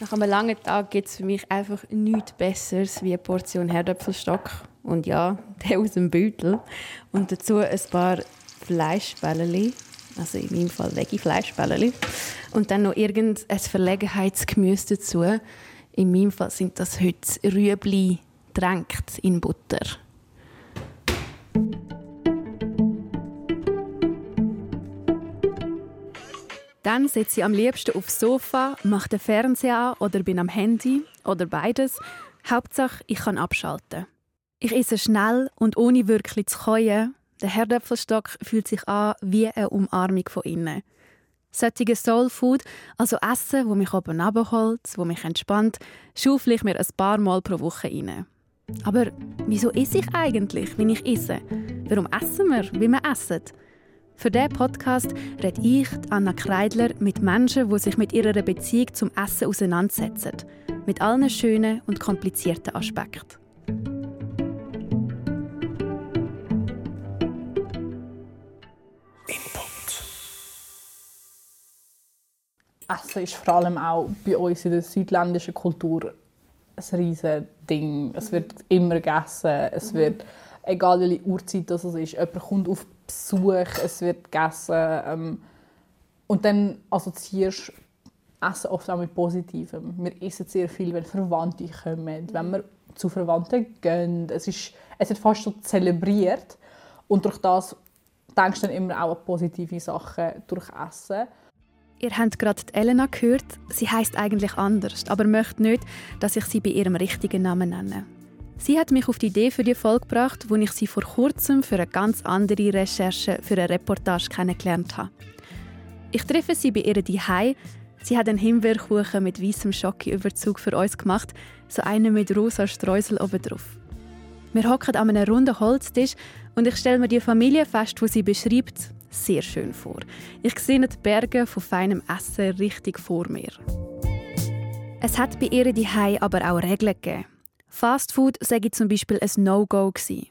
Nach einem langen Tag gibt es für mich einfach nichts Besseres wie eine Portion Herdöpfelstock. Und ja, der aus dem Beutel. Und dazu ein paar Fleischbällchen. Also in meinem Fall Veggie-Fleischbällchen. Und dann noch irgendein Verlegenheitsgemüse dazu. In meinem Fall sind das heute Rüebli drängt in Butter. Dann sitze ich am liebsten aufs Sofa, mache den Fernseher an oder bin am Handy oder beides. Hauptsache, ich kann abschalten. Ich esse schnell und ohne wirklich zu keuen. Der Herdöpfelstock fühlt sich an wie eine Umarmung von innen. Solche Soul Food, also Essen, wo mich oben abholt, wo mich entspannt, schaufle ich mir ein paar Mal pro Woche rein. Aber wieso esse ich eigentlich, wenn ich esse? Warum essen wir, wie wir essen? Für diesen Podcast rede ich, Anna Kreidler, mit Menschen, die sich mit ihrer Beziehung zum Essen auseinandersetzen. Mit allen schönen und komplizierten Aspekten. Essen ist vor allem auch bei uns in der südländischen Kultur ein riesiges Ding. Es wird immer gegessen, es wird, egal welche Uhrzeit das ist, jemand kommt auf Besuch, es wird gegessen. Ähm, und dann assoziierst Essen oft auch mit Positivem. Wir essen sehr viel, wenn Verwandte kommen, wenn wir zu Verwandten gehen. Es, ist, es wird fast so zelebriert. Und durch das denkst du dann immer auch an positive Sachen durch Essen. Ihr habt gerade Elena gehört. Sie heißt eigentlich anders, aber möchte nicht, dass ich sie bei ihrem richtigen Namen nenne. Sie hat mich auf die Idee für die Folge gebracht, wo ich sie vor kurzem für eine ganz andere Recherche für eine Reportage kennengelernt habe. Ich treffe sie bei ihr Hai. Sie hat einen Himbeerkuchen mit weißem Schokiüberzug für uns gemacht, so einen mit rosa Streusel obendrauf. Wir hocken an einem runden Holztisch und ich stelle mir die Familie fest, wo sie beschreibt, sehr schön vor. Ich sehe die Berge von feinem Essen richtig vor mir. Es hat bei ihr die aber auch Regeln gegeben. Fastfood sei zum Beispiel ein No-Go gewesen.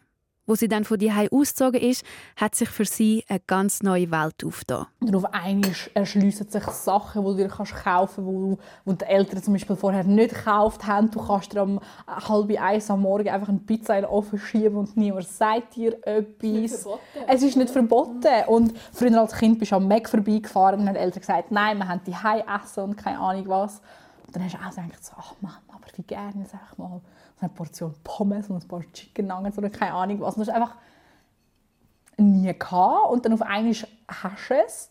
Wo sie dann von die ausgezogen ist, hat sich für sie eine ganz neue Welt aufgetan. Und auf einmal erschliessen sich Sachen, die du dir kaufen kannst, die, die die Eltern zum Beispiel vorher nicht gekauft haben. Du kannst dir um halb eins am Morgen einfach eine Pizza in den Ofen schieben und niemand sagt dir etwas. Es ist nicht verboten. Und früher als Kind bist du am Mac vorbeigefahren und haben die Eltern gesagt, nein, wir haben die essen und keine Ahnung was. Und dann hast du auch gedacht, so, ach Mann, aber wie gerne, sag mal eine Portion Pommes und ein paar Chicken Nuggets oder keine Ahnung was. Und das ist einfach nie gehabt. Und dann auf einmal hast du es.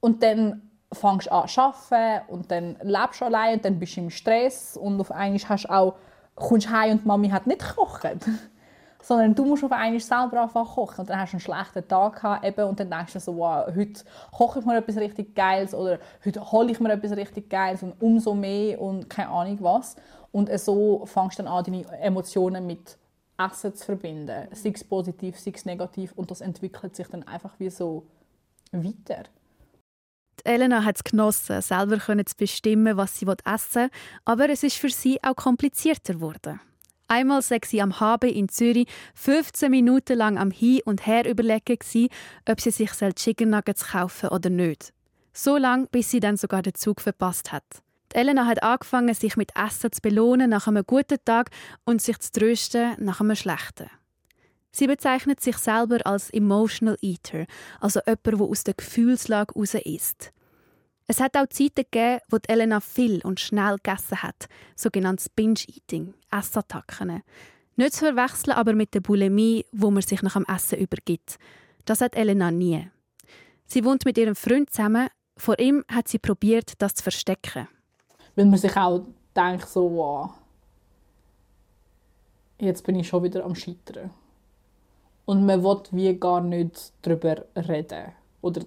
Und dann fängst du an zu arbeiten und dann lebst du allein und dann bist du im Stress und auf einmal hast du auch, kommst du heim und Mami hat nicht gekocht. Sondern du musst auf einmal selber anfangen kochen. Und dann hast du einen schlechten Tag gehabt, eben, und dann denkst du so, wow, heute koche ich mir etwas richtig Geiles oder heute hole ich mir etwas richtig Geiles und umso mehr und keine Ahnung was. Und so fängst du dann an, deine Emotionen mit Essen zu verbinden. Sei es positiv, sei es negativ. Und das entwickelt sich dann einfach wie so weiter. Elena hat es genossen, selber zu bestimmen, was sie essen will, aber es ist für sie auch komplizierter geworden. Einmal sei sie am HB in Zürich 15 Minuten lang am Hin und Her überlegen, ob sie sich Chicken Nuggets kaufen oder nicht. So lange, bis sie dann sogar den Zug verpasst hat. Elena hat angefangen, sich mit Essen zu belohnen nach einem guten Tag und sich zu trösten nach einem schlechten. Sie bezeichnet sich selber als Emotional Eater, also jemand, der aus der Gefühlslage heraus isst. Es hat auch Zeiten gegeben, wo die Elena viel und schnell gegessen hat, sogenanntes Binge-Eating, Essattacken. Nicht zu verwechseln aber mit der Bulimie, wo man sich nach dem Essen übergibt. Das hat Elena nie. Sie wohnt mit ihrem Freund zusammen. Vor ihm hat sie probiert, das zu verstecken. Weil man sich auch denkt, so, wow, jetzt bin ich schon wieder am Scheitern. Und man will wie gar nicht darüber reden. Oder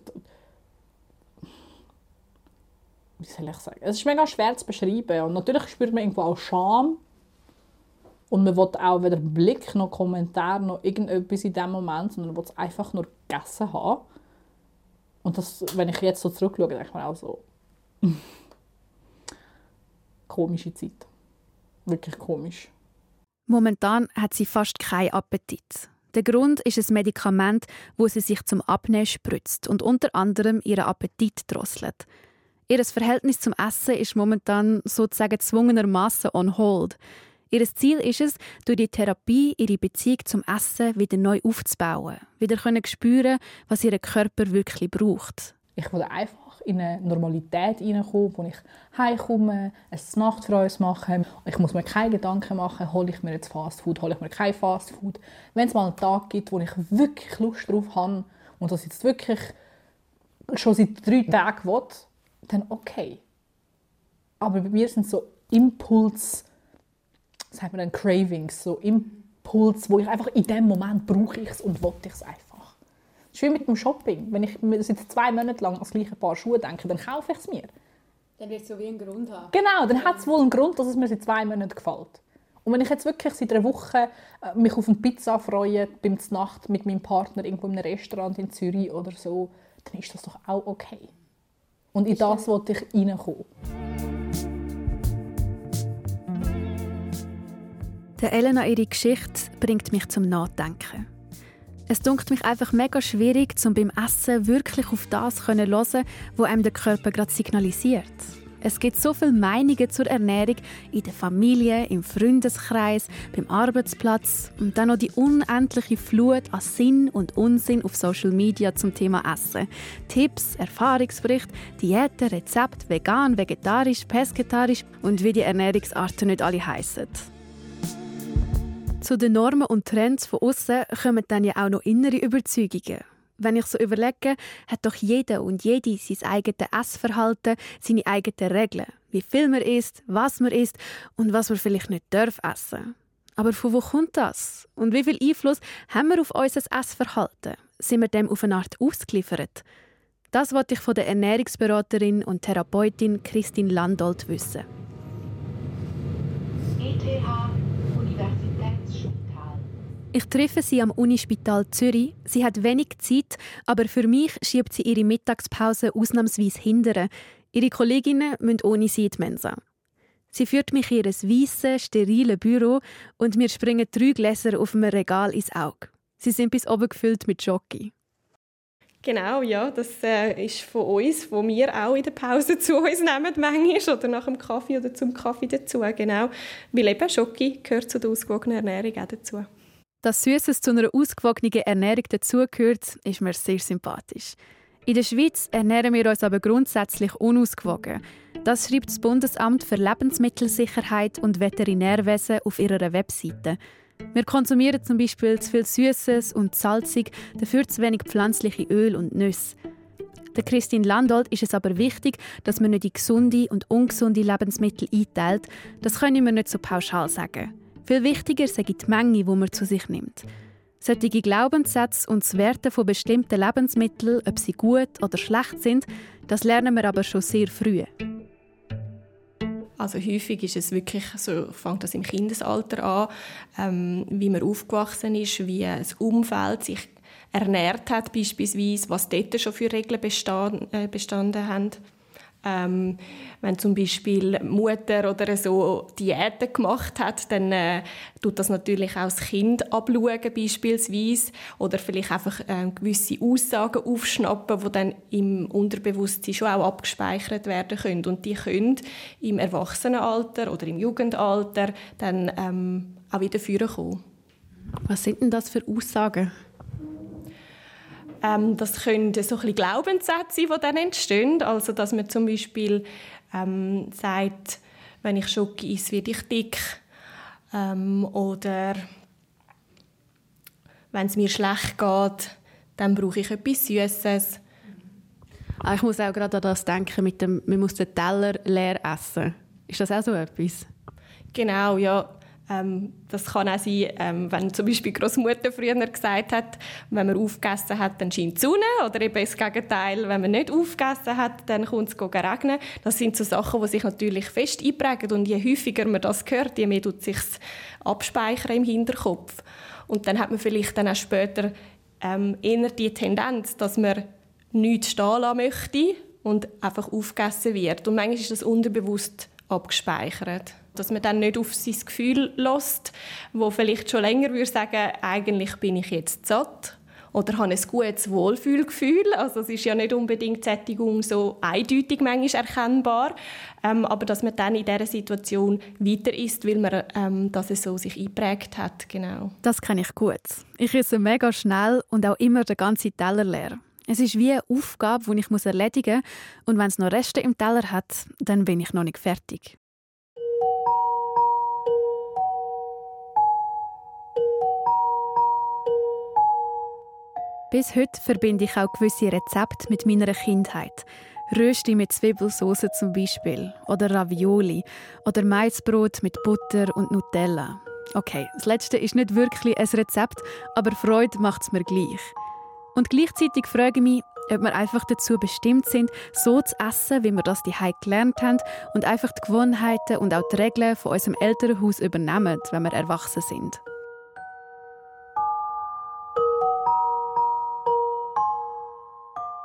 wie soll ich sagen? Es ist mega schwer zu beschreiben. Und natürlich spürt man irgendwo auch Scham. Und man will auch weder Blick noch Kommentar noch irgendetwas in dem Moment, sondern will es einfach nur gegessen haben. Und das, wenn ich jetzt so zurückschaue, denke ich mir auch so komische Zeit. Wirklich komisch. Momentan hat sie fast keinen Appetit. Der Grund ist ein Medikament, wo sie sich zum Abnehmen spritzt und unter anderem ihren Appetit drosselt. Ihr Verhältnis zum Essen ist momentan sozusagen zwungenermaßen on hold. Ihr Ziel ist es, durch die Therapie ihre Beziehung zum Essen wieder neu aufzubauen, wieder können spüren, was ihr Körper wirklich braucht. Ich will einfach in eine Normalität hineinkommen, wo ich heimkomme, ein Nacht für uns mache. Ich muss mir keine Gedanken machen, hole ich mir jetzt Fast Food, hole ich mir kein Fast Food. Wenn es mal einen Tag gibt, wo ich wirklich Lust drauf habe und das jetzt wirklich schon seit drei Tagen will, dann okay. Aber bei mir sind so Impuls, sagt man dann Cravings, so Impuls, wo ich einfach in dem Moment brauche ich es und will ich es einfach. Das ist wie mit dem Shopping. Wenn ich seit zwei Monaten lang an das gleiche Paar Schuhe denke, dann kaufe ich es mir. Dann wird es so wie einen Grund haben. Genau, dann hat es wohl einen Grund, dass es mir seit zwei Monaten gefällt. Und wenn ich jetzt wirklich seit einer Woche äh, mich auf eine Pizza freue, beim Nacht mit meinem Partner irgendwo in einem Restaurant in Zürich oder so, dann ist das doch auch okay. Und in das wollte ich reinkommen. Der Elena ihre Geschichte bringt mich zum Nachdenken. Es dunkelt mich einfach mega schwierig, zum beim Essen wirklich auf das zu hören, was einem der Körper gerade signalisiert. Es gibt so viele Meinungen zur Ernährung in der Familie, im Freundeskreis, beim Arbeitsplatz und dann noch die unendliche Flut an Sinn und Unsinn auf Social Media zum Thema Essen. Tipps, Erfahrungsberichte, Diäten, Rezepte, vegan, vegetarisch, pesketarisch und wie die Ernährungsarten nicht alle heißen. Zu den Normen und Trends von außen kommen dann ja auch noch innere Überzeugungen. Wenn ich so überlege, hat doch jeder und jede sein eigenes Essverhalten, seine eigenen Regeln. Wie viel man isst, was man isst und was man vielleicht nicht darf essen. Aber von wo kommt das? Und wie viel Einfluss haben wir auf unser Essverhalten? Sind wir dem auf eine Art ausgeliefert? Das wollte ich von der Ernährungsberaterin und Therapeutin Christine Landolt wissen. ETH ich treffe sie am Unispital Zürich. Sie hat wenig Zeit, aber für mich schiebt sie ihre Mittagspause ausnahmsweise hindern. Ihre Kolleginnen müssen ohne sie in die Mensa. Sie führt mich in ihr weißes, steriles Büro und mir springen drei Gläser auf einem Regal ins Auge. Sie sind bis oben gefüllt mit Jockey. Genau, ja, das äh, ist von uns, wo wir auch in der Pause zu uns nehmen, manchmal, oder nach dem Kaffee oder zum Kaffee dazu, genau. Weil eben Schoki gehört zu der ausgewogenen Ernährung auch dazu. Dass Süßes zu einer ausgewogenen Ernährung dazugehört, ist mir sehr sympathisch. In der Schweiz ernähren wir uns aber grundsätzlich unausgewogen. Das schreibt das Bundesamt für Lebensmittelsicherheit und Veterinärwesen auf ihrer Webseite. Wir konsumieren zum Beispiel zu viel Süßes und salzig, dafür zu wenig pflanzliche Öl und Nüsse. Der Christine Landolt ist es aber wichtig, dass man nicht in gesunde und ungesunde Lebensmittel einteilt. Das können wir nicht so pauschal sagen. Viel wichtiger sei die Menge, die man zu sich nimmt. Solche Glaubenssätze und das Werten von bestimmten Lebensmitteln, ob sie gut oder schlecht sind, das lernen wir aber schon sehr früh. Also häufig ist es wirklich so, fängt das im Kindesalter an, ähm, wie man aufgewachsen ist, wie das Umfeld sich ernährt hat beispielsweise, was dort schon für Regeln bestand, äh, bestanden haben. Ähm, wenn zum Beispiel Mutter oder so Diäten gemacht hat, dann äh, tut das natürlich auch das Kind abschauen beispielsweise oder vielleicht einfach äh, gewisse Aussagen aufschnappen, die dann im Unterbewusstsein schon auch abgespeichert werden können und die können im Erwachsenenalter oder im Jugendalter dann ähm, auch wieder vorkommen. Was sind denn das für Aussagen? Ähm, das können so ein Glaubenssätze sein, die dann entstehen. Also, dass man zum Beispiel ähm, sagt, wenn ich Schoki esse, werde ich dick. Ähm, oder wenn es mir schlecht geht, dann brauche ich etwas Süßes. Ah, ich muss auch gerade an das denken, mit dem, man muss den Teller leer essen. Ist das auch so etwas? Genau, ja. Ähm, das kann auch sein, ähm, wenn zum Beispiel Großmutter früher gesagt hat, wenn man aufgegessen hat, dann scheint die Sonne. Oder eben das Gegenteil, wenn man nicht aufgegessen hat, dann kommt es regnen. Das sind so Sachen, die sich natürlich fest einprägen. Und je häufiger man das hört, je mehr tut sich abspeichern im Hinterkopf. Und dann hat man vielleicht dann auch später ähm, eher die Tendenz, dass man nichts stehen lassen möchte und einfach aufgegessen wird. Und manchmal ist das unterbewusst abgespeichert dass man dann nicht auf sein Gefühl lässt, wo vielleicht schon länger würde sagen, eigentlich bin ich jetzt satt oder habe ein gutes Wohlfühlgefühl. Also es ist ja nicht unbedingt Sättigung so eindeutig manchmal erkennbar, ähm, aber dass man dann in dieser Situation weiter isst, weil man ähm, dass es so sich eingeprägt hat. Genau. Das kenne ich gut. Ich esse mega schnell und auch immer den ganzen Teller leer. Es ist wie eine Aufgabe, die ich erledigen muss. Und wenn es noch Reste im Teller hat, dann bin ich noch nicht fertig. Bis heute verbinde ich auch gewisse Rezepte mit meiner Kindheit. Rösti mit Zwiebelsauce zum Beispiel. Oder Ravioli. Oder Maisbrot mit Butter und Nutella. Okay, das letzte ist nicht wirklich ein Rezept, aber Freude macht es mir gleich. Und gleichzeitig frage ich mich, ob wir einfach dazu bestimmt sind, so zu essen, wie wir das die gelernt haben und einfach die Gewohnheiten und auch die Regeln von unserem Elternhaus übernehmen, wenn wir erwachsen sind.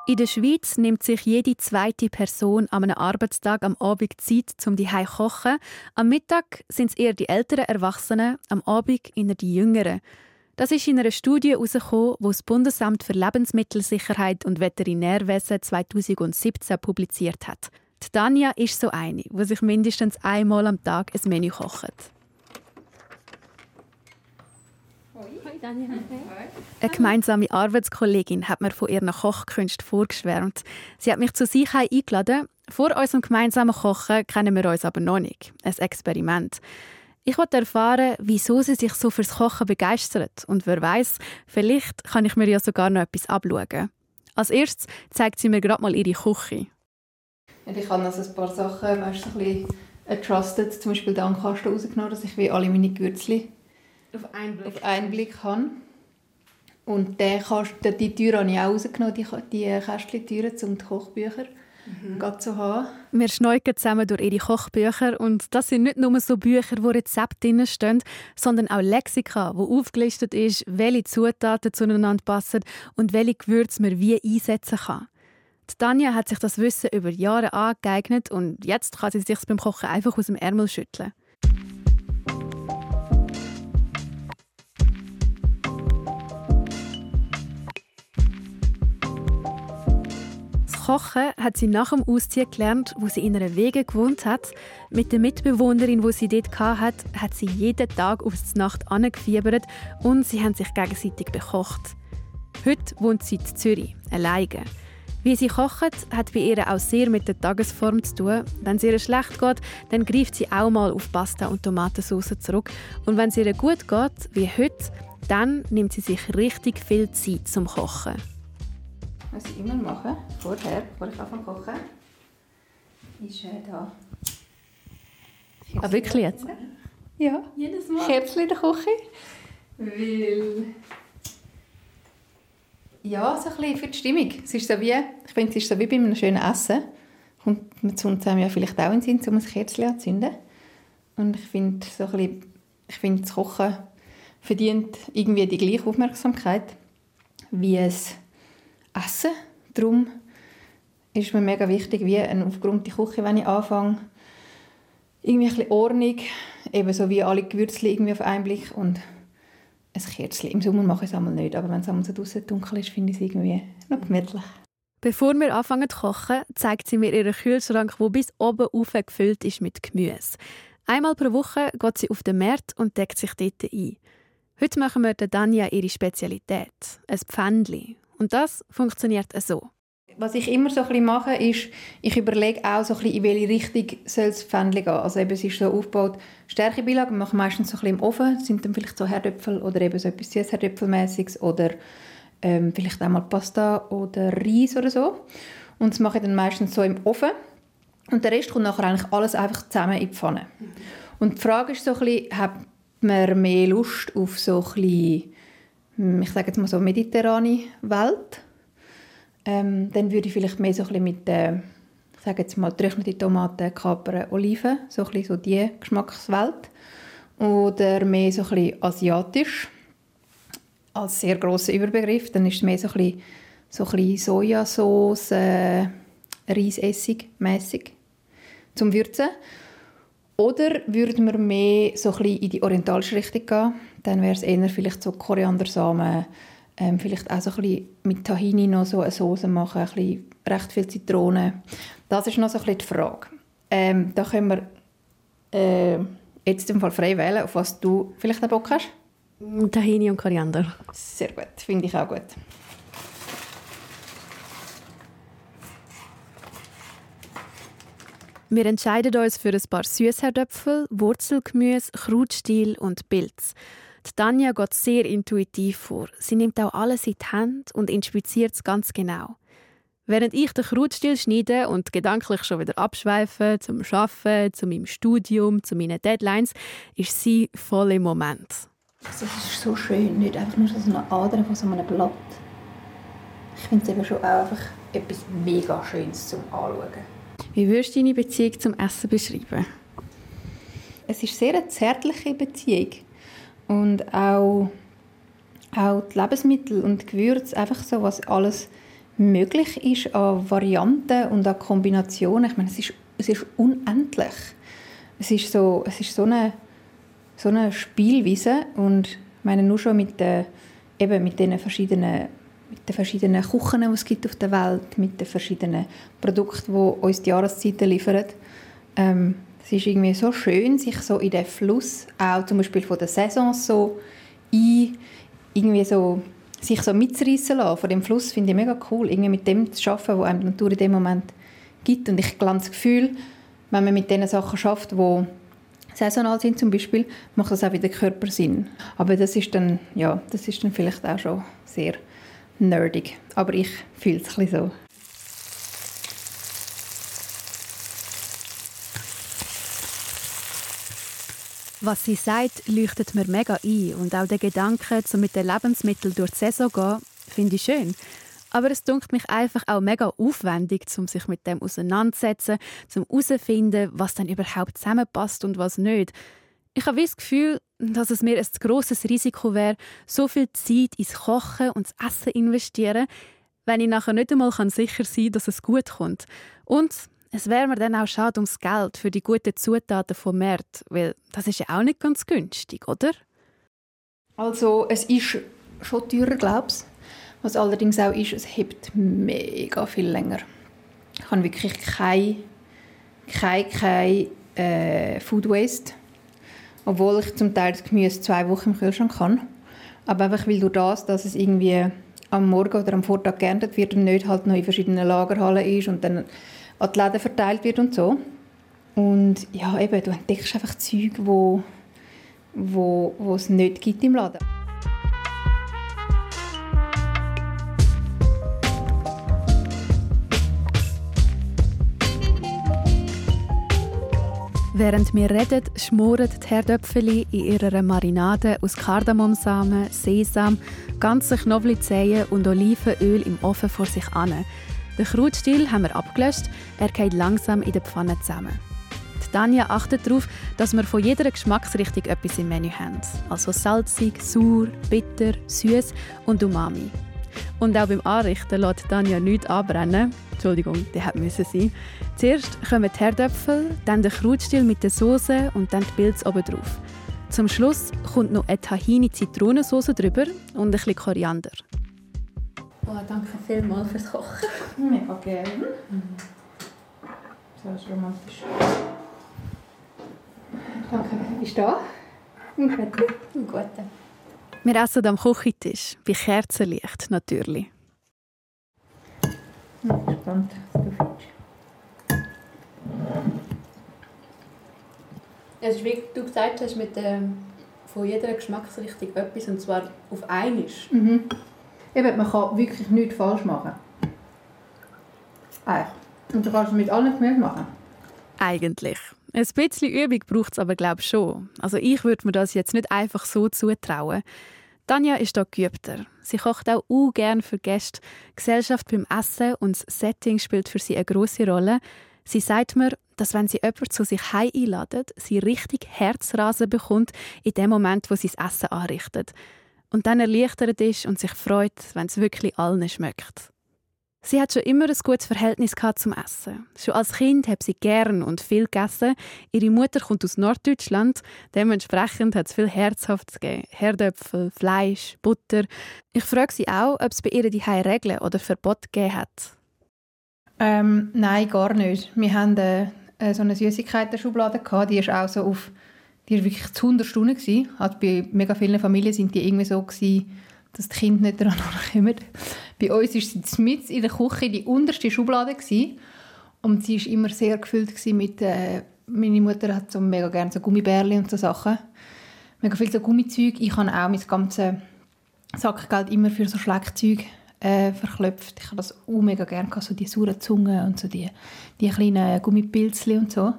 In der Schweiz nimmt sich jede zweite Person an einem Arbeitstag am Abend Zeit, um die zu kochen. Am Mittag sind es eher die älteren Erwachsenen, am Abend eher die Jüngeren. Das ist in einer Studie herausgekommen, die das Bundesamt für Lebensmittelsicherheit und Veterinärwesen 2017 publiziert hat. Die Tanja ist so eine, die sich mindestens einmal am Tag ein Menü kocht. Eine gemeinsame Arbeitskollegin hat mir von ihren Kochkünsten vorgeschwärmt. Sie hat mich zu sich eingeladen. Vor unserem gemeinsamen Kochen kennen wir uns aber noch nicht. Ein Experiment. Ich wollte erfahren, wieso sie sich so fürs Kochen begeistert. Und wer weiß, vielleicht kann ich mir ja sogar noch etwas abschauen. Als erstes zeigt sie mir gerade mal ihre Küche. Ich habe also ein paar Sachen, weißt ein bisschen trusted, zum Beispiel den Kasten rausgenommen, dass ich wie alle meine Gewürze auf einen Blick, auf einen Blick habe. Und den Kasten, die Tür habe ich auch rausgenommen, die, die Kästchen-Türen, um die Kochbücher mhm. zu haben. Wir schneiden zusammen durch ihre Kochbücher und das sind nicht nur so Bücher, wo Rezepte drin stehen, sondern auch Lexika, wo aufgelistet ist, welche Zutaten zueinander passen und welche Gewürze man wie einsetzen kann. Die Tanja hat sich das Wissen über Jahre angeeignet und jetzt kann sie sich beim Kochen einfach aus dem Ärmel schütteln. Kochen hat sie nach dem Ausziehen gelernt, wo sie in einer Wege gewohnt hat. Mit der Mitbewohnerin, wo sie dort hatte, hat sie jeden Tag aufs Nacht angefiebert und sie haben sich gegenseitig bekocht. Heute wohnt sie in Zürich, alleine. Wie sie kocht, hat bei ihr auch sehr mit der Tagesform zu tun. Wenn es ihr schlecht geht, dann greift sie auch mal auf Pasta und Tomatensauce zurück. Und wenn es ihr gut geht, wie heute, dann nimmt sie sich richtig viel Zeit zum Kochen was ich immer mache, vorher, bevor ich anfange kochen, ist äh, da. Ah, wirklich jetzt? Ja. Jedes Mal? Kerzchen in der Küche. Weil... Ja, so ein bisschen für die Stimmung. Es ist so wie, ich finde, es ist so wie bei einem schönen Essen. Kommt man zu uns ja vielleicht auch in den Sinn, um ein Kerzchen anzünden. Und ich finde, so ein bisschen, ich finde, das Kochen verdient irgendwie die gleiche Aufmerksamkeit wie es Essen. Darum ist mir mega wichtig, wie eine aufgeräumte Küche, wenn ich anfange. Irgendwie ein bisschen Ordnung, eben so wie alle Gewürze irgendwie auf einen Blick und ein Kerzchen. Im Sommer mache ich es einmal nicht, aber wenn es einmal so draußen dunkel ist, finde ich es irgendwie noch gemütlich. Bevor wir anfangen zu kochen, zeigt sie mir ihren Kühlschrank, der bis oben gefüllt ist mit Gemüse. Einmal pro Woche geht sie auf den Markt und deckt sich dort ein. Heute machen wir der Danja ihre Spezialität, ein Pfändli. Und das funktioniert so. Was ich immer so ein mache, ist, ich überlege auch so ein bisschen, in welche Richtung soll das Pfändchen gehen. Also eben, es ist so aufgebaut, Stärkebeilage, wir machen meistens so ein bisschen im Ofen, das sind dann vielleicht so Herdöpfel oder eben so etwas Süßherdöpfelmäßiges oder ähm, vielleicht einmal Pasta oder Reis oder so. Und das mache ich dann meistens so im Ofen. Und der Rest kommt nachher eigentlich alles einfach zusammen in die Pfanne. Und die Frage ist so ein bisschen, hat man mehr Lust auf so ein bisschen ich sage jetzt mal so mediterrane Welt, ähm, dann würde ich vielleicht mehr so ein bisschen mit, äh, ich sage jetzt mal getrocknete Tomaten, Kapern, Oliven, so ein bisschen so die Geschmackswelt. Oder mehr so ein bisschen asiatisch, als sehr grosser Überbegriff. Dann ist es mehr so ein so ein bisschen Sojasauce, äh, Reisessig mäßig zum Würzen. Oder würden wir mehr so ein bisschen in die orientalische Richtung gehen? Dann wäre es eher vielleicht so Koriandersamen, Ähm, vielleicht auch so ein bisschen mit Tahini noch so eine Soße machen, ein bisschen recht viel Zitrone. Das ist noch so ein bisschen die Frage. Ähm, da können wir äh, jetzt im Fall frei wählen, auf was du vielleicht auch Bock hast. Tahini und Koriander. Sehr gut, finde ich auch gut. Wir entscheiden uns für ein paar Süßherdöpfel, Wurzelgemüse, Krautstiel und Pilz. Tanja geht sehr intuitiv vor. Sie nimmt auch alles in die Hand und inspiziert es ganz genau. Während ich den Krautstiel schneide und gedanklich schon wieder abschweife zum Arbeiten, zu meinem Studium, zu meinen Deadlines, ist sie voll im Moment. Also, es ist so schön, nicht einfach nur so eine Ader von so einem Blatt. Ich finde es eben schon auch einfach etwas mega Schönes zum Anschauen. Wie würdest du deine Beziehung zum Essen beschreiben? Es ist sehr eine zärtliche Beziehung. Und auch, auch die Lebensmittel und Gewürze, einfach so, was alles möglich ist an Varianten und an Kombinationen. Ich meine, es ist, es ist unendlich. Es ist so, es ist so eine, so eine Spielweise und ich meine nur schon mit, den, eben mit den verschiedenen mit den verschiedenen Küchen, die es gibt auf der Welt, mit den verschiedenen Produkten, die uns die Jahreszeiten liefern. Ähm, es ist irgendwie so schön, sich so in den Fluss, auch zum Beispiel von der Saison so ein, irgendwie so sich so mitreißen lassen von dem Fluss, finde ich mega cool. Irgendwie mit dem zu arbeiten, was einem die Natur in dem Moment gibt. Und ich habe das Gefühl, wenn man mit den Sachen schafft, die saisonal sind zum Beispiel, macht das auch wieder Körper Sinn. Aber das ist dann, ja, das ist dann vielleicht auch schon sehr nerdig. Aber ich fühle es ein so. Was sie sagt, leuchtet mir mega ein. Und auch der Gedanke, so mit den Lebensmitteln durch die Saison zu gehen, finde ich schön. Aber es dunkelt mich einfach auch mega aufwendig, um sich mit dem auseinanderzusetzen, um herauszufinden, was dann überhaupt zusammenpasst und was nicht. Ich habe das Gefühl, dass es mir ein grosses Risiko wäre, so viel Zeit ins Kochen und das Essen investieren, wenn ich nachher nicht einmal sicher sein kann, dass es gut kommt. Und es wäre mir dann auch schade ums Geld für die guten Zutaten vom Markt, weil das ist ja auch nicht ganz günstig, oder? Also es ist schon teurer, glaube ich. Was allerdings auch ist, es hebt mega viel länger. Ich habe wirklich kein, kein, kein äh, Food Waste, obwohl ich zum Teil das Gemüse zwei Wochen im Kühlschrank kann. Aber einfach weil durch das, dass es irgendwie am Morgen oder am Vortag geerntet wird und nicht halt noch in verschiedenen Lagerhallen ist und dann an die Läden verteilt wird und so. Und ja, eben, du entdeckst einfach Zeug, wo, wo, es nicht gibt im Laden. Während wir reden, schmoren die Herdöpfeli in ihrer Marinade aus Kardamomsamen, Sesam, ganzen Knoblauchzehen und Olivenöl im Ofen vor sich an. Den Krautstiel haben wir abgelöscht, er geht langsam in der Pfanne zusammen. Die Tanja achtet darauf, dass wir von jeder Geschmacksrichtung etwas im Menü haben. Also salzig, sauer, bitter, süß und umami. Und auch beim Anrichten lässt Tanja nichts anbrennen. Entschuldigung, die hat müssen sein. Zuerst kommen die Herdöpfel, dann der Krautstiel mit der Soße und dann die Pilze oben drauf. Zum Schluss kommt noch eine Tahini-Zitronensauce drüber und ein bisschen Koriander. Oh, danke vielmals fürs Kochen. Mega gerne. Mhm. So ist romantisch. Danke. Bist du da? Ein guter. Ein guter. Wir essen am Küchentisch, bei Kerzenlicht natürlich. Ich bin gespannt, was du findest. Es ist wie du gesagt hast, mit ähm, von jeder Geschmacksrichtung etwas, und zwar auf einmal. Mhm. Eben, man kann wirklich nichts falsch machen. Eigentlich. Und du kannst es mit allen Gemüse machen. Eigentlich. Ein bisschen Übung braucht es aber, glaube ich, schon. Also ich würde mir das jetzt nicht einfach so zutrauen. Tanja ist da geübter. Sie kocht auch uh, gern für Gäste. Gesellschaft beim Essen und das Setting spielt für sie eine große Rolle. Sie sagt mir, dass wenn sie jemanden zu sich heim einladet, sie richtig Herzrasen bekommt in dem Moment, wo sie das Essen anrichtet und dann erleichtert ist und sich freut, wenn es wirklich allen schmeckt. Sie hat schon immer ein gutes Verhältnis zum Essen. Schon als Kind hat sie gern und viel gegessen. Ihre Mutter kommt aus Norddeutschland. Dementsprechend hat es viel Herzhaftes gegeben. Herdöpfel, Fleisch, Butter. Ich frage sie auch, ob es bei ihr die Regeln oder Verbote gegeben hat. Ähm, nein, gar nicht. Wir haben äh, so eine Süßigkeiten-Schublade gehabt. Die ist auch so auf, die war wirklich zu 100 Stunden gewesen. Also bei mega vielen Familien sind die irgendwie so gewesen, dass die Kinder nicht daran kommen. Bei uns war sie mit in der Küche die unterste Schublade gewesen. und sie war immer sehr gefüllt mit äh, meine Mutter hat so mega gerne so Gummibärli und so Sachen. Mega viel so Gummizeug. Ich habe auch mein ganzes Sackgeld immer für so Schleckzeug äh, verklopft. Ich habe das auch mega gerne, so die sauren Zungen und so die, die kleinen Gummipilzchen und so.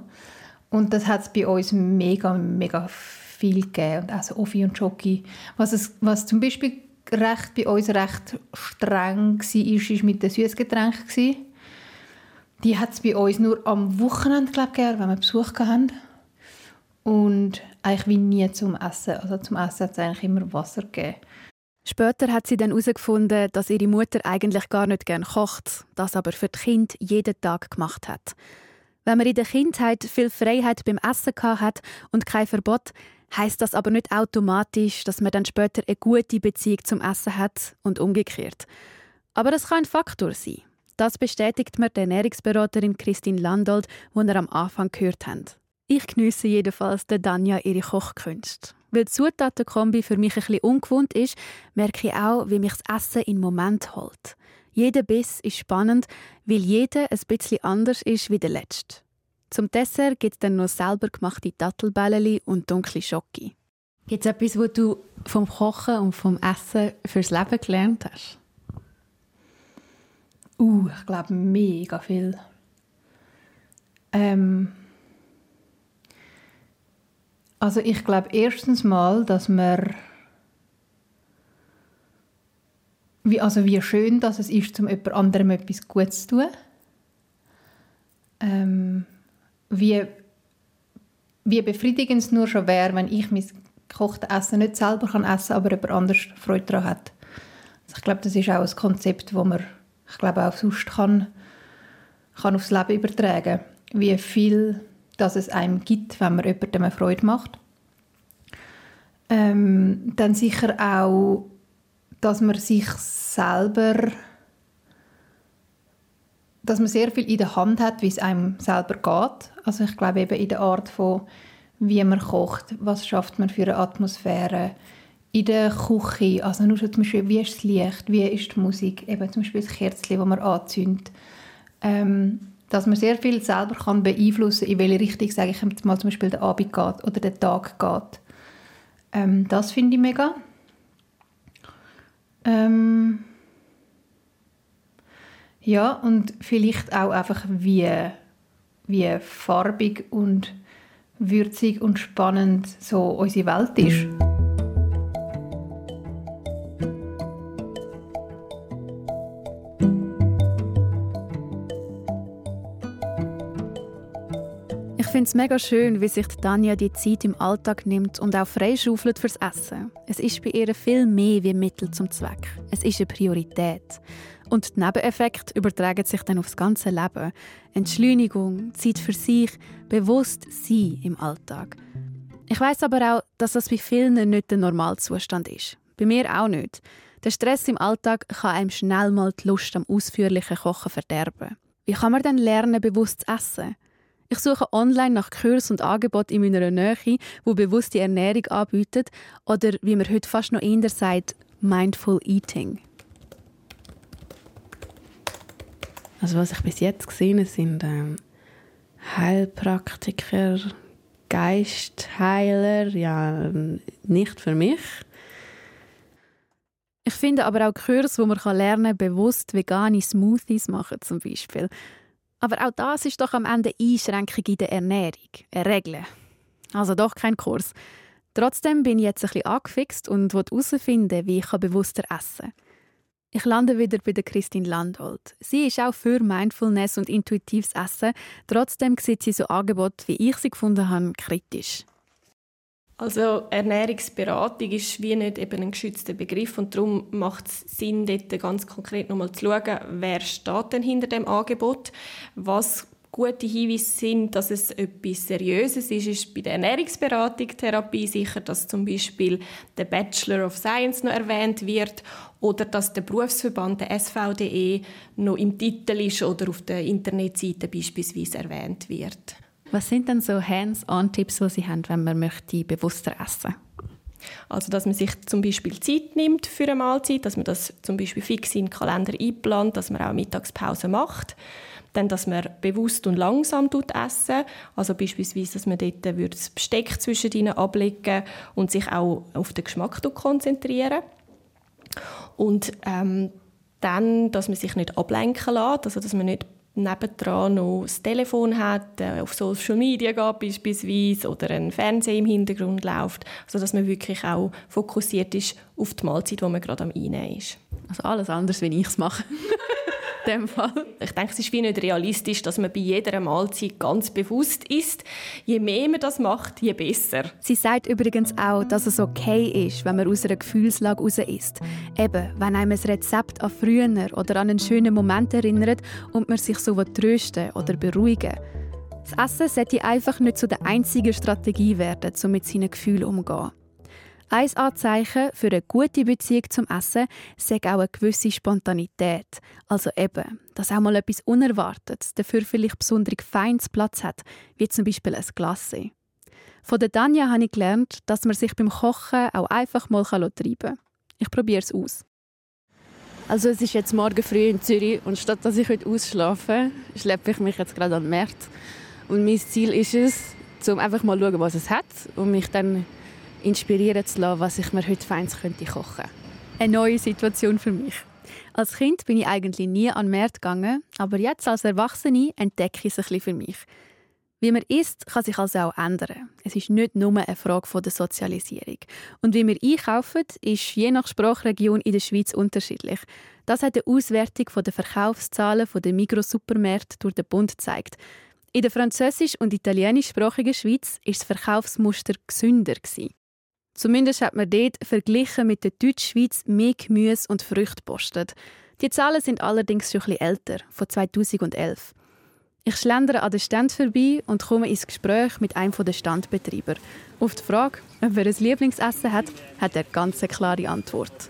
Und das hat es bei uns mega, mega viel gegeben. Und auch so Offi und Schoki. Was, es, was zum Beispiel recht, bei uns recht streng war, war mit den Süßgetränken. Die hat es bei uns nur am Wochenende glaub, gegeben, wenn wir Besuch hatten. Und eigentlich wie nie zum Essen. Also zum Essen hat es eigentlich immer Wasser gegeben. Später hat sie dann herausgefunden, dass ihre Mutter eigentlich gar nicht gern kocht, das aber für das Kind jeden Tag gemacht hat. Wenn man in der Kindheit viel Freiheit beim Essen hat und kein Verbot, heißt das aber nicht automatisch, dass man dann später eine gute Beziehung zum Essen hat und umgekehrt. Aber das kann ein Faktor sein. Das bestätigt mir die Ernährungsberaterin Christine Landold, die wir am Anfang gehört haben. Ich geniesse jedenfalls der Danja ihre Kochkünste. Weil die Zutatenkombi für mich ein bisschen ungewohnt ist, merke ich auch, wie mich das Essen in Moment holt. Jeder Biss ist spannend, weil jeder ein bisschen anders ist wie der letzte. Zum Dessert gibt es dann noch selber gemachte Dattelbällchen und dunkle Schoki. Gibt es etwas, was du vom Kochen und vom Essen fürs Leben gelernt hast? Uh, ich glaube mega viel. Ähm also ich glaube erstens mal, dass man wie, also wie schön dass es ist, um jemand anderem etwas Gutes zu tun. Ähm wie, wie befriedigend es nur schon wäre, wenn ich mein gekochtes Essen nicht selber kann essen kann, aber jemand anders Freude daran hat. Also ich glaube, das ist auch ein Konzept, das man ich glaube, auch sonst kann, kann aufs Leben übertragen wie viel dass es einem gibt, wenn man jemandem Freude macht. Ähm, dann sicher auch, dass man sich selber dass man sehr viel in der Hand hat, wie es einem selber geht. Also ich glaube eben in der Art von, wie man kocht, was schafft man für eine Atmosphäre in der Küche, also nur schon zum Beispiel, wie ist das Licht, wie ist die Musik, eben zum Beispiel das Kerzchen, das man anzündet. Ähm, dass man sehr viel selber kann beeinflussen kann, in welche Richtung, sage ich mal, zum Beispiel der Abend geht oder der Tag geht. Ähm, das finde ich mega. Ähm, ja, und vielleicht auch einfach, wie, wie farbig und würzig und spannend so unsere Welt ist. Ich finde es mega schön, wie sich Tanja die Zeit im Alltag nimmt und auch freischaufelt fürs Essen. Es ist bei ihr viel mehr wie Mittel zum Zweck. Es ist eine Priorität. Und die Nebeneffekte übertragen sich dann aufs ganze Leben. Entschleunigung, Zeit für sich, bewusst sein im Alltag. Ich weiß aber auch, dass das bei vielen nicht der Normalzustand ist. Bei mir auch nicht. Der Stress im Alltag kann einem schnell mal die Lust am ausführlichen Kochen verderben. Wie kann man denn lernen, bewusst zu essen? Ich suche online nach Kurs und Angeboten in meiner Nähe, wo bewusste Ernährung anbieten oder, wie man heute fast noch eher sagt, Mindful Eating. Also was ich bis jetzt gesehen habe, sind ähm, Heilpraktiker, Geistheiler, ja, nicht für mich. Ich finde aber auch Kurs, wo man lernen kann, bewusst vegane Smoothies machen zum Beispiel. Aber auch das ist doch am Ende Einschränkung in der Ernährung, eine Regel. Also doch kein Kurs. Trotzdem bin ich jetzt ein bisschen angefixt und will herausfinden, wie ich bewusster essen kann. Ich lande wieder bei der Christine Landolt. Sie ist auch für Mindfulness und intuitives Essen. Trotzdem sieht sie so Angebote, wie ich sie gefunden habe, kritisch. Also Ernährungsberatung ist wie nicht eben ein geschützter Begriff und darum macht es Sinn, dort ganz konkret nochmal zu schauen, wer steht denn hinter dem Angebot, was gute Hinweise sind, dass es etwas Seriöses ist, ist bei der Ernährungsberatung, Therapie sicher, dass zum Beispiel der Bachelor of Science noch erwähnt wird oder dass der Berufsverband, der SVDE, noch im Titel ist oder auf der Internetseite beispielsweise erwähnt wird. Was sind denn so Hands-on-Tipps, die Sie haben, wenn man möchte bewusster essen also, dass man sich zum Beispiel Zeit nimmt für eine Mahlzeit, dass man das zum Beispiel fix in den Kalender einplant, dass man auch Mittagspause macht. Dann, dass man bewusst und langsam essen Also beispielsweise, dass man dort das Besteck zwischen ihnen ablegen und sich auch auf den Geschmack konzentrieren. Und ähm, dann, dass man sich nicht ablenken lässt, also dass man nicht nebendran noch das Telefon hat, äh, auf Social Media geht beispielsweise oder ein Fernseher im Hintergrund läuft, also dass man wirklich auch fokussiert ist auf die Mahlzeit, die man gerade am Einnehmen ist. Also alles anders, wie ich es mache. dem Fall. Ich denke, es ist wie nicht realistisch, dass man bei jeder Mahlzeit ganz bewusst ist. Je mehr man das macht, je besser. Sie sagt übrigens auch, dass es okay ist, wenn man aus einer Gefühlslage raus isst. Eben, wenn einem ein Rezept an früher oder an einen schönen Moment erinnert und man sich so trösten oder beruhigen Das Essen sollte einfach nicht zu der einzigen Strategie werden, um mit seinen Gefühlen umzugehen. Ein Anzeichen für eine gute Beziehung zum Essen ist auch eine gewisse Spontanität. Also eben, dass auch mal etwas Unerwartetes dafür vielleicht besonders feines Platz hat, wie zum Beispiel ein Glasse. Von der Danja habe ich gelernt, dass man sich beim Kochen auch einfach mal treiben kann. Ich probiere es aus. Also es ist jetzt morgen früh in Zürich und statt dass ich heute ausschlafe, schleppe ich mich jetzt gerade an den Markt. Und mein Ziel ist es, um einfach mal zu schauen, was es hat und mich dann inspirieren zu lassen, was ich mir heute feins könnte kochen. Eine neue Situation für mich. Als Kind bin ich eigentlich nie an den gegangen, aber jetzt als Erwachsene entdecke ich es ein bisschen für mich. Wie man isst, kann sich also auch ändern. Es ist nicht nur eine Frage der Sozialisierung. Und wie wir einkaufen, ist je nach Sprachregion in der Schweiz unterschiedlich. Das hat eine Auswertung der Verkaufszahlen der Migros-Supermärkte durch den Bund gezeigt. In der französisch- und italienischsprachigen Schweiz ist das Verkaufsmuster gesünder. Zumindest hat man dort verglichen mit der Deutschschweiz mehr Gemüse und Früchte postet. Die Zahlen sind allerdings schon etwas älter, von 2011. Ich schlendere an den Stand vorbei und komme ins Gespräch mit einem der Standbetreiber. Auf die Frage, ob er ein Lieblingsessen hat, hat er ganz eine klare Antwort.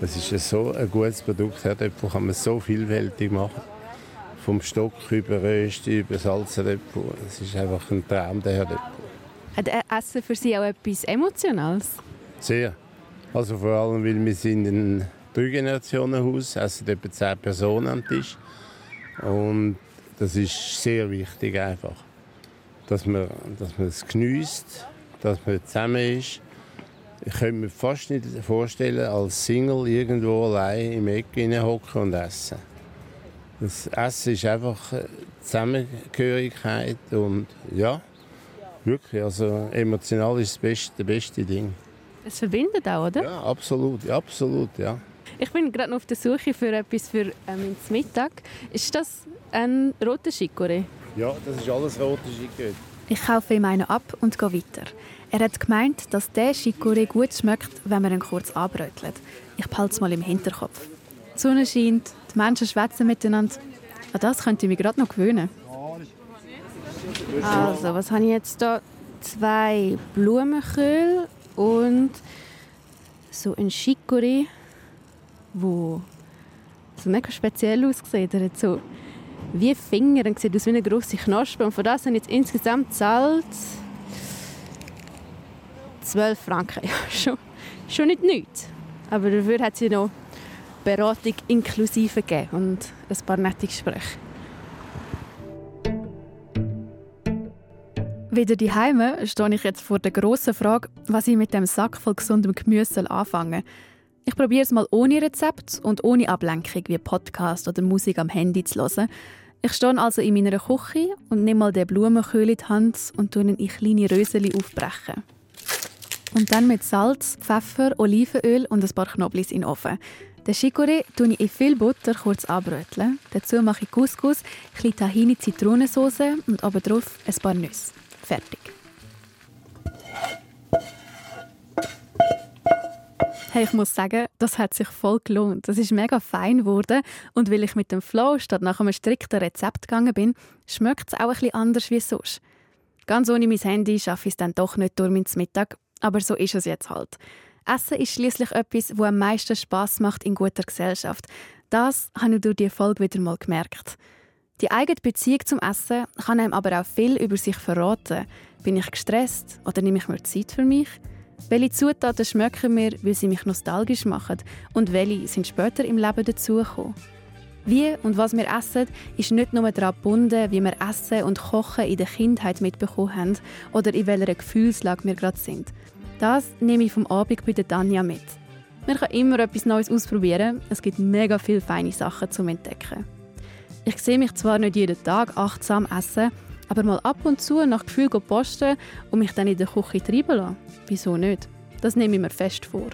Es ist so ein gutes Produkt, Herdöpfel kann man so vielfältig machen. Vom Stock über Rösti, über Salzeröpfel. Es ist einfach ein Traum, der Herdöpfel. Hat Essen für Sie auch etwas Emotionales? Sehr. Also vor allem, weil wir sind ein Drei-Generationen-Haus, essen etwa zehn Personen am Tisch. Und das ist sehr wichtig einfach. Dass man, dass man es genießt, dass man zusammen ist. Ich könnte mir fast nicht vorstellen, als Single irgendwo allein im Eck hocken und essen. Das Essen ist einfach Zusammengehörigkeit und ja, Wirklich, also emotional ist das beste, das beste Ding. Es verbindet auch, oder? Ja, absolut, absolut, ja. Ich bin gerade noch auf der Suche für etwas für ähm, Mittag. Ist das ein roter Chicorée? Ja, das ist alles roter Chicorée. Ich kaufe ihm einen ab und gehe weiter. Er hat gemeint, dass der Chicorée gut schmeckt, wenn man ihn kurz anbrötelt. Ich behalte es mal im Hinterkopf. Die Sonne scheint, die Menschen schwätzen miteinander. An das könnte ich mich gerade noch gewöhnen. Also, was habe ich jetzt da? Zwei Blumenköhl und so ein Chicorée, wo so mega speziell aussieht. Er hat so wie Finger und sieht aus wie eine grosse Knospe. Und von das sind jetzt insgesamt zahlt 12 Franken. Ja, schon, schon nicht nichts. Aber dafür hat sie noch Beratung inklusive gegeben und ein paar nette Gespräche. Wieder die Heime stehe ich jetzt vor der grossen Frage, was ich mit dem Sack voll gesundem Gemüse anfangen Ich probiere es mal ohne Rezept und ohne Ablenkung wie Podcast oder Musik am Handy zu hören. Ich stehe also in meiner Küche und nehme mal den Blumenköhl in die Hand und tue ihn in kleine Röseli aufbrechen. Und dann mit Salz, Pfeffer, Olivenöl und ein paar Knoblis in den Ofen. Den Chicorée tue ich in viel Butter kurz anbröteln. Dazu mache ich Couscous, ein Tahini Zitronensauce und obendrauf ein paar Nüsse. Fertig. Hey, ich muss sagen, das hat sich voll gelohnt. Das ist mega fein geworden. Und weil ich mit dem Flow statt nach einem strikten Rezept gegangen bin, schmeckt es auch ein bisschen anders wie sonst. Ganz ohne mein Handy schaffe ich es dann doch nicht durch ins Mittag. Aber so ist es jetzt halt. Essen ist schließlich etwas, wo am meisten Spaß macht in guter Gesellschaft. Das habe ich durch die Folge wieder mal gemerkt. Die eigene Beziehung zum Essen kann einem aber auch viel über sich verraten. Bin ich gestresst oder nehme ich mir Zeit für mich? Welche Zutaten schmecken mir, weil sie mich nostalgisch machen? Und welche sind später im Leben dazugekommen? Wie und was wir essen, ist nicht nur daran gebunden, wie wir Essen und Kochen in der Kindheit mitbekommen haben oder in welcher Gefühlslage wir gerade sind. Das nehme ich vom Abend bei der Tanja mit. Man kann immer etwas Neues ausprobieren. Es gibt mega viele feine Sachen zum Entdecken. Ich sehe mich zwar nicht jeden Tag achtsam essen, aber mal ab und zu nach Gefühl posten und mich dann in der Küche treiben lassen. Wieso nicht? Das nehme ich mir fest vor.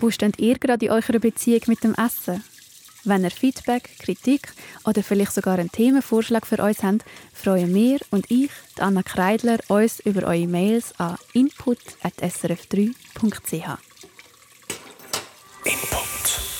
Wo steht ihr gerade in eurer Beziehung mit dem Essen? Wenn ihr Feedback, Kritik oder vielleicht sogar einen Themenvorschlag für uns habt, freuen wir und ich, Anna Kreidler, uns über eure Mails an input.srf3.ch. Input.